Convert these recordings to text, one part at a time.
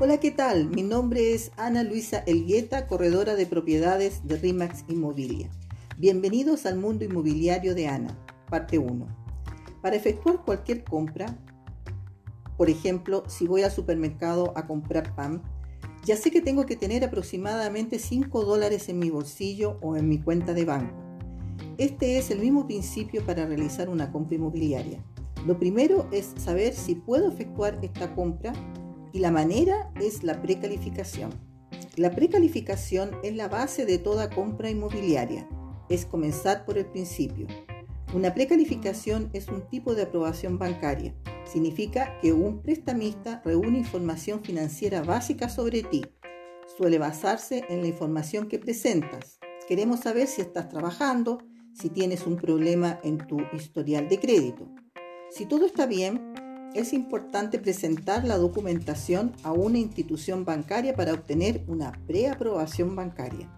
Hola, ¿qué tal? Mi nombre es Ana Luisa Elgueta, corredora de propiedades de RIMAX Inmobilia. Bienvenidos al mundo inmobiliario de Ana, parte 1. Para efectuar cualquier compra, por ejemplo, si voy al supermercado a comprar pan, ya sé que tengo que tener aproximadamente 5 dólares en mi bolsillo o en mi cuenta de banco. Este es el mismo principio para realizar una compra inmobiliaria. Lo primero es saber si puedo efectuar esta compra y la manera es la precalificación. La precalificación es la base de toda compra inmobiliaria. Es comenzar por el principio. Una precalificación es un tipo de aprobación bancaria. Significa que un prestamista reúne información financiera básica sobre ti. Suele basarse en la información que presentas. Queremos saber si estás trabajando, si tienes un problema en tu historial de crédito. Si todo está bien, es importante presentar la documentación a una institución bancaria para obtener una preaprobación bancaria.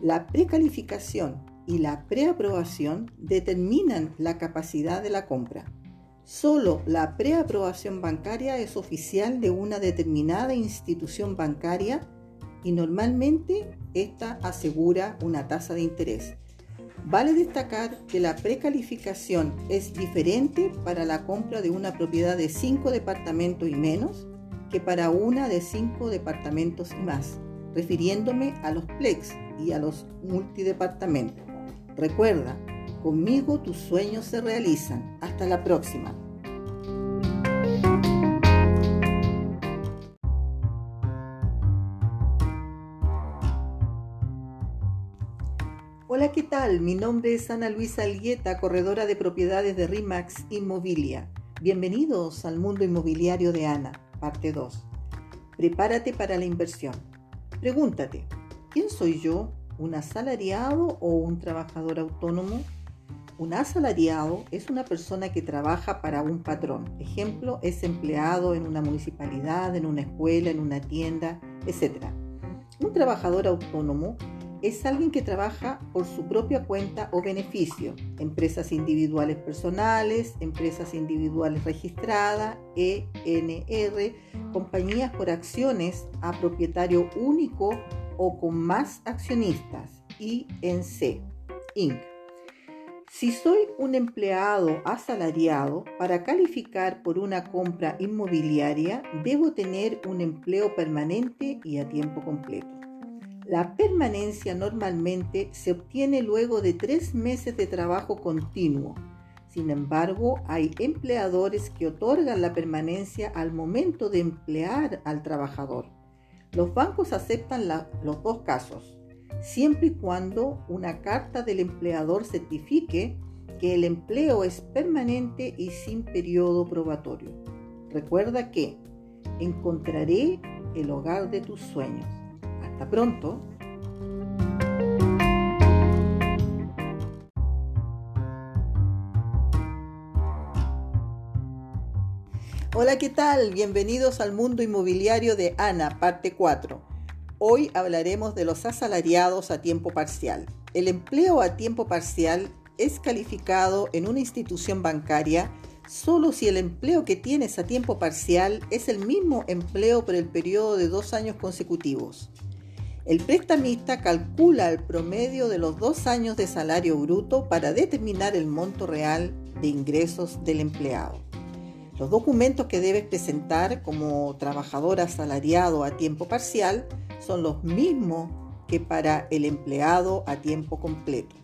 La precalificación y la preaprobación determinan la capacidad de la compra. Solo la preaprobación bancaria es oficial de una determinada institución bancaria y normalmente esta asegura una tasa de interés. Vale destacar que la precalificación es diferente para la compra de una propiedad de 5 departamentos y menos que para una de 5 departamentos y más, refiriéndome a los plex y a los multidepartamentos. Recuerda, conmigo tus sueños se realizan. Hasta la próxima. Hola, ¿qué tal? Mi nombre es Ana Luisa Algueta, corredora de propiedades de RIMAX Inmobilia. Bienvenidos al mundo inmobiliario de Ana, parte 2. Prepárate para la inversión. Pregúntate, ¿quién soy yo? ¿Un asalariado o un trabajador autónomo? Un asalariado es una persona que trabaja para un patrón. Ejemplo, es empleado en una municipalidad, en una escuela, en una tienda, etc. Un trabajador autónomo es alguien que trabaja por su propia cuenta o beneficio, empresas individuales personales, empresas individuales registradas, ENR, compañías por acciones a propietario único o con más accionistas, INC, Inc. Si soy un empleado asalariado, para calificar por una compra inmobiliaria debo tener un empleo permanente y a tiempo completo. La permanencia normalmente se obtiene luego de tres meses de trabajo continuo. Sin embargo, hay empleadores que otorgan la permanencia al momento de emplear al trabajador. Los bancos aceptan los dos casos, siempre y cuando una carta del empleador certifique que el empleo es permanente y sin periodo probatorio. Recuerda que encontraré el hogar de tus sueños pronto. Hola, ¿qué tal? Bienvenidos al mundo inmobiliario de Ana, parte 4. Hoy hablaremos de los asalariados a tiempo parcial. El empleo a tiempo parcial es calificado en una institución bancaria solo si el empleo que tienes a tiempo parcial es el mismo empleo por el periodo de dos años consecutivos. El prestamista calcula el promedio de los dos años de salario bruto para determinar el monto real de ingresos del empleado. Los documentos que debes presentar como trabajador asalariado a tiempo parcial son los mismos que para el empleado a tiempo completo.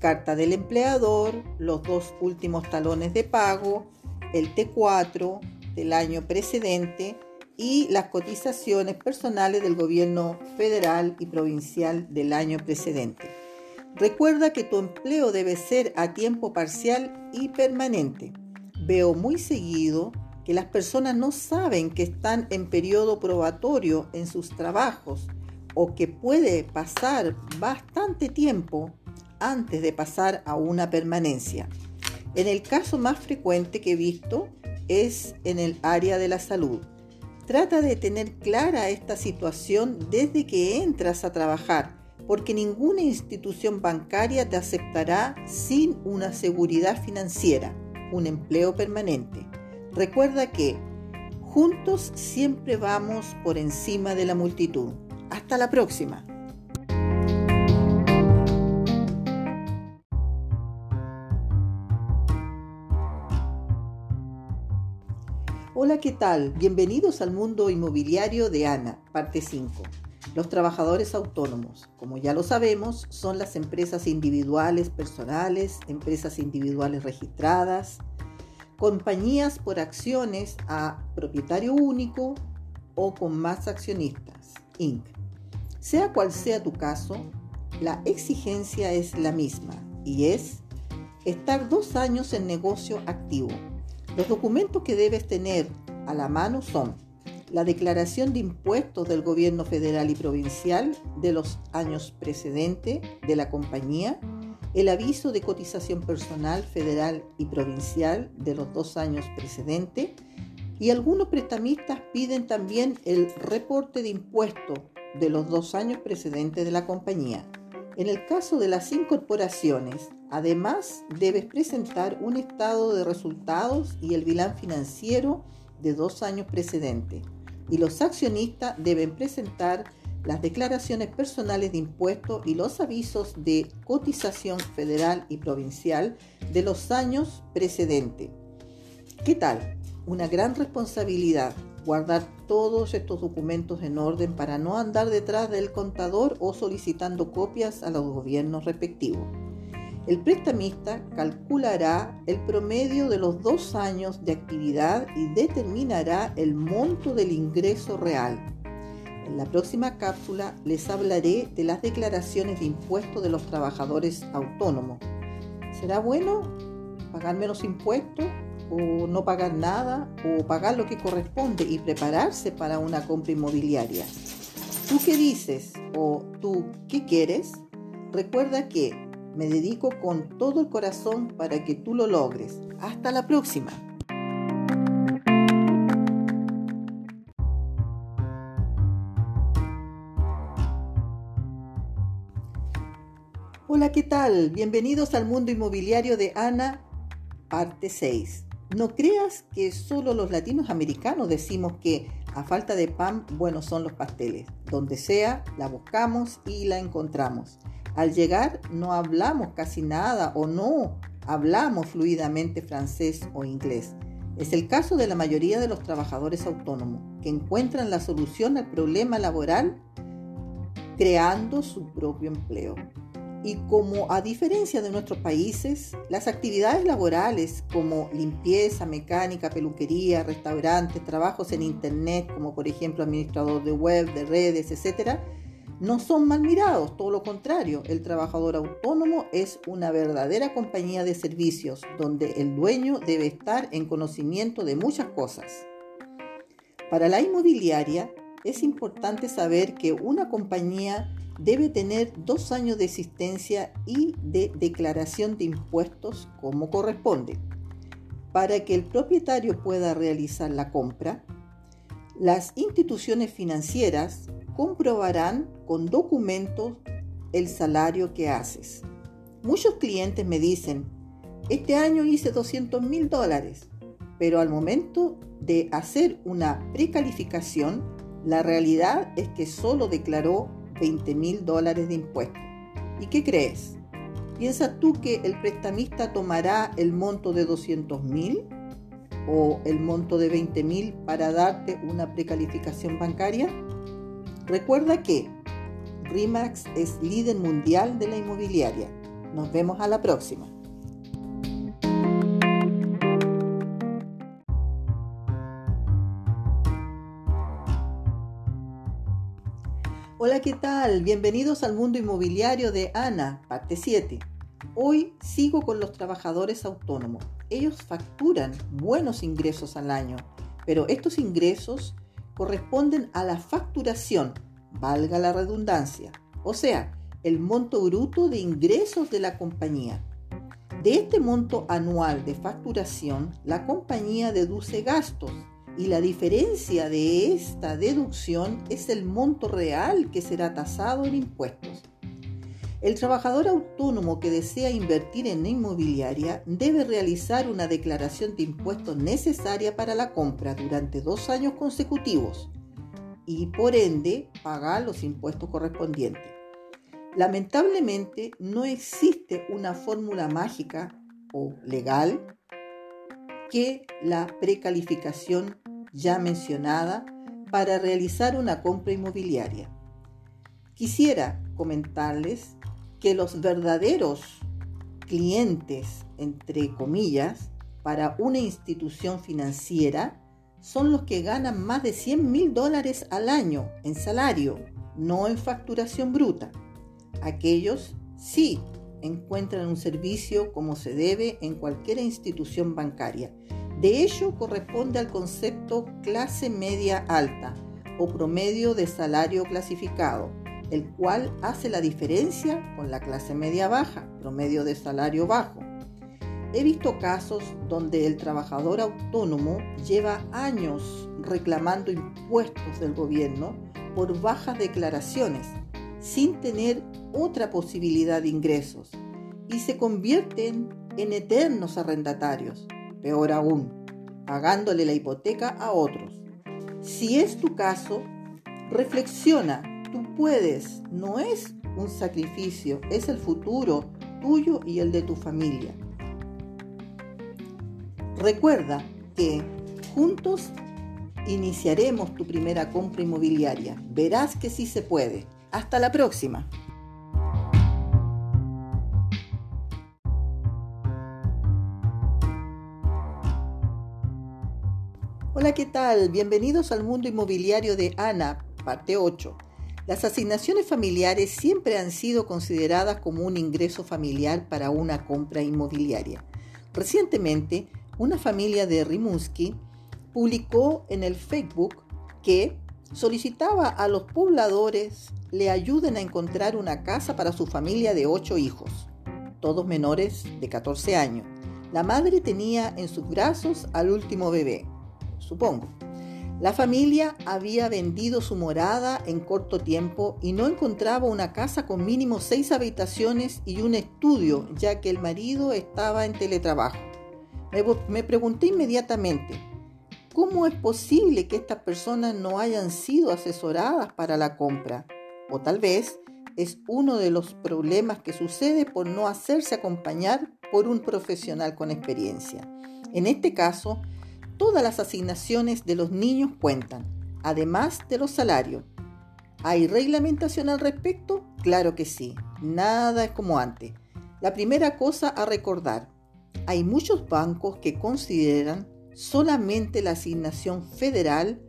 Carta del empleador, los dos últimos talones de pago, el T4 del año precedente, y las cotizaciones personales del gobierno federal y provincial del año precedente. Recuerda que tu empleo debe ser a tiempo parcial y permanente. Veo muy seguido que las personas no saben que están en periodo probatorio en sus trabajos o que puede pasar bastante tiempo antes de pasar a una permanencia. En el caso más frecuente que he visto es en el área de la salud. Trata de tener clara esta situación desde que entras a trabajar, porque ninguna institución bancaria te aceptará sin una seguridad financiera, un empleo permanente. Recuerda que Juntos siempre vamos por encima de la multitud. Hasta la próxima. Hola, ¿qué tal? Bienvenidos al mundo inmobiliario de ANA, parte 5. Los trabajadores autónomos, como ya lo sabemos, son las empresas individuales personales, empresas individuales registradas, compañías por acciones a propietario único o con más accionistas, Inc. Sea cual sea tu caso, la exigencia es la misma y es estar dos años en negocio activo. Los documentos que debes tener a la mano son la declaración de impuestos del gobierno federal y provincial de los años precedentes de la compañía, el aviso de cotización personal federal y provincial de los dos años precedentes y algunos prestamistas piden también el reporte de impuestos de los dos años precedentes de la compañía. En el caso de las incorporaciones, además debes presentar un estado de resultados y el bilán financiero de dos años precedentes. Y los accionistas deben presentar las declaraciones personales de impuestos y los avisos de cotización federal y provincial de los años precedentes. ¿Qué tal? Una gran responsabilidad guardar todos estos documentos en orden para no andar detrás del contador o solicitando copias a los gobiernos respectivos. El prestamista calculará el promedio de los dos años de actividad y determinará el monto del ingreso real en la próxima cápsula les hablaré de las declaraciones de impuestos de los trabajadores autónomos. ¿Será bueno pagar menos impuestos o no pagar nada o pagar lo que corresponde y prepararse para una compra inmobiliaria? ¿Tú qué dices o tú qué quieres? Recuerda que me dedico con todo el corazón para que tú lo logres. Hasta la próxima. Hola, ¿qué tal? Bienvenidos al mundo inmobiliario de Ana, parte 6. No creas que solo los latinos americanos decimos que a falta de pan, buenos son los pasteles. Donde sea, la buscamos y la encontramos. Al llegar, no hablamos casi nada o no hablamos fluidamente francés o inglés. Es el caso de la mayoría de los trabajadores autónomos, que encuentran la solución al problema laboral creando su propio empleo. Y como a diferencia de nuestros países, las actividades laborales como limpieza, mecánica, peluquería, restaurantes, trabajos en Internet, como por ejemplo administrador de web, de redes, etc., no son mal mirados, todo lo contrario, el trabajador autónomo es una verdadera compañía de servicios donde el dueño debe estar en conocimiento de muchas cosas. Para la inmobiliaria es importante saber que una compañía debe tener dos años de existencia y de declaración de impuestos como corresponde. Para que el propietario pueda realizar la compra, las instituciones financieras comprobarán con documentos el salario que haces. Muchos clientes me dicen, este año hice 200 mil dólares, pero al momento de hacer una precalificación, la realidad es que solo declaró 20 mil dólares de impuestos. ¿Y qué crees? ¿Piensas tú que el prestamista tomará el monto de 200 mil o el monto de 20 mil para darte una precalificación bancaria? Recuerda que RIMAX es líder mundial de la inmobiliaria. Nos vemos a la próxima. Hola, ¿qué tal? Bienvenidos al mundo inmobiliario de Ana, parte 7. Hoy sigo con los trabajadores autónomos. Ellos facturan buenos ingresos al año, pero estos ingresos corresponden a la facturación, valga la redundancia, o sea, el monto bruto de ingresos de la compañía. De este monto anual de facturación, la compañía deduce gastos y la diferencia de esta deducción es el monto real que será tasado en impuestos. El trabajador autónomo que desea invertir en inmobiliaria debe realizar una declaración de impuestos necesaria para la compra durante dos años consecutivos y por ende pagar los impuestos correspondientes. Lamentablemente no existe una fórmula mágica o legal que la precalificación ya mencionada para realizar una compra inmobiliaria. Quisiera comentarles que los verdaderos clientes, entre comillas, para una institución financiera son los que ganan más de 100 mil dólares al año en salario, no en facturación bruta. Aquellos sí encuentran un servicio como se debe en cualquier institución bancaria. De ello corresponde al concepto clase media alta o promedio de salario clasificado el cual hace la diferencia con la clase media baja, promedio de salario bajo. He visto casos donde el trabajador autónomo lleva años reclamando impuestos del gobierno por bajas declaraciones, sin tener otra posibilidad de ingresos, y se convierten en eternos arrendatarios, peor aún, pagándole la hipoteca a otros. Si es tu caso, reflexiona tú puedes, no es un sacrificio, es el futuro tuyo y el de tu familia. Recuerda que juntos iniciaremos tu primera compra inmobiliaria. Verás que sí se puede. Hasta la próxima. Hola, ¿qué tal? Bienvenidos al mundo inmobiliario de Ana, parte 8. Las asignaciones familiares siempre han sido consideradas como un ingreso familiar para una compra inmobiliaria. Recientemente, una familia de Rimouski publicó en el Facebook que solicitaba a los pobladores le ayuden a encontrar una casa para su familia de ocho hijos, todos menores de 14 años. La madre tenía en sus brazos al último bebé, supongo. La familia había vendido su morada en corto tiempo y no encontraba una casa con mínimo seis habitaciones y un estudio, ya que el marido estaba en teletrabajo. Me, pregunté inmediatamente, ¿cómo es posible que estas personas no hayan sido asesoradas para la compra? O tal vez es uno de los problemas que sucede por no hacerse acompañar por un profesional con experiencia. En este caso, Todas las asignaciones de los niños cuentan, además de los salarios. ¿Hay reglamentación al respecto? Claro que sí, nada es como antes. La primera cosa a recordar, hay muchos bancos que consideran solamente la asignación federal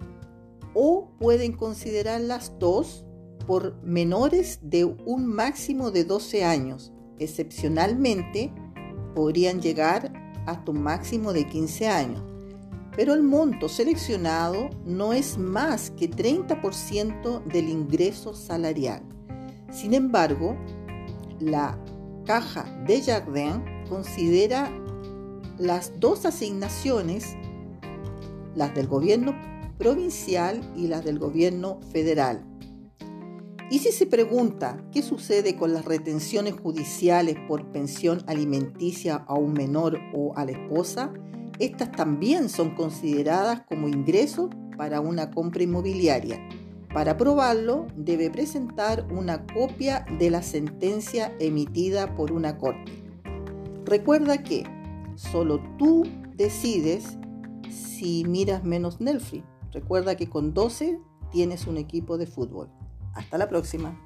o pueden considerar las dos por menores de un máximo de 12 años. Excepcionalmente, podrían llegar hasta un máximo de 15 años pero el monto seleccionado no es más que 30% del ingreso salarial. Sin embargo, la caja de Jardin considera las dos asignaciones, las del gobierno provincial y las del gobierno federal. Y si se pregunta qué sucede con las retenciones judiciales por pensión alimenticia a un menor o a la esposa, estas también son consideradas como ingresos para una compra inmobiliaria. Para probarlo, debe presentar una copia de la sentencia emitida por una corte. Recuerda que solo tú decides si miras menos Netflix. Recuerda que con 12 tienes un equipo de fútbol. Hasta la próxima.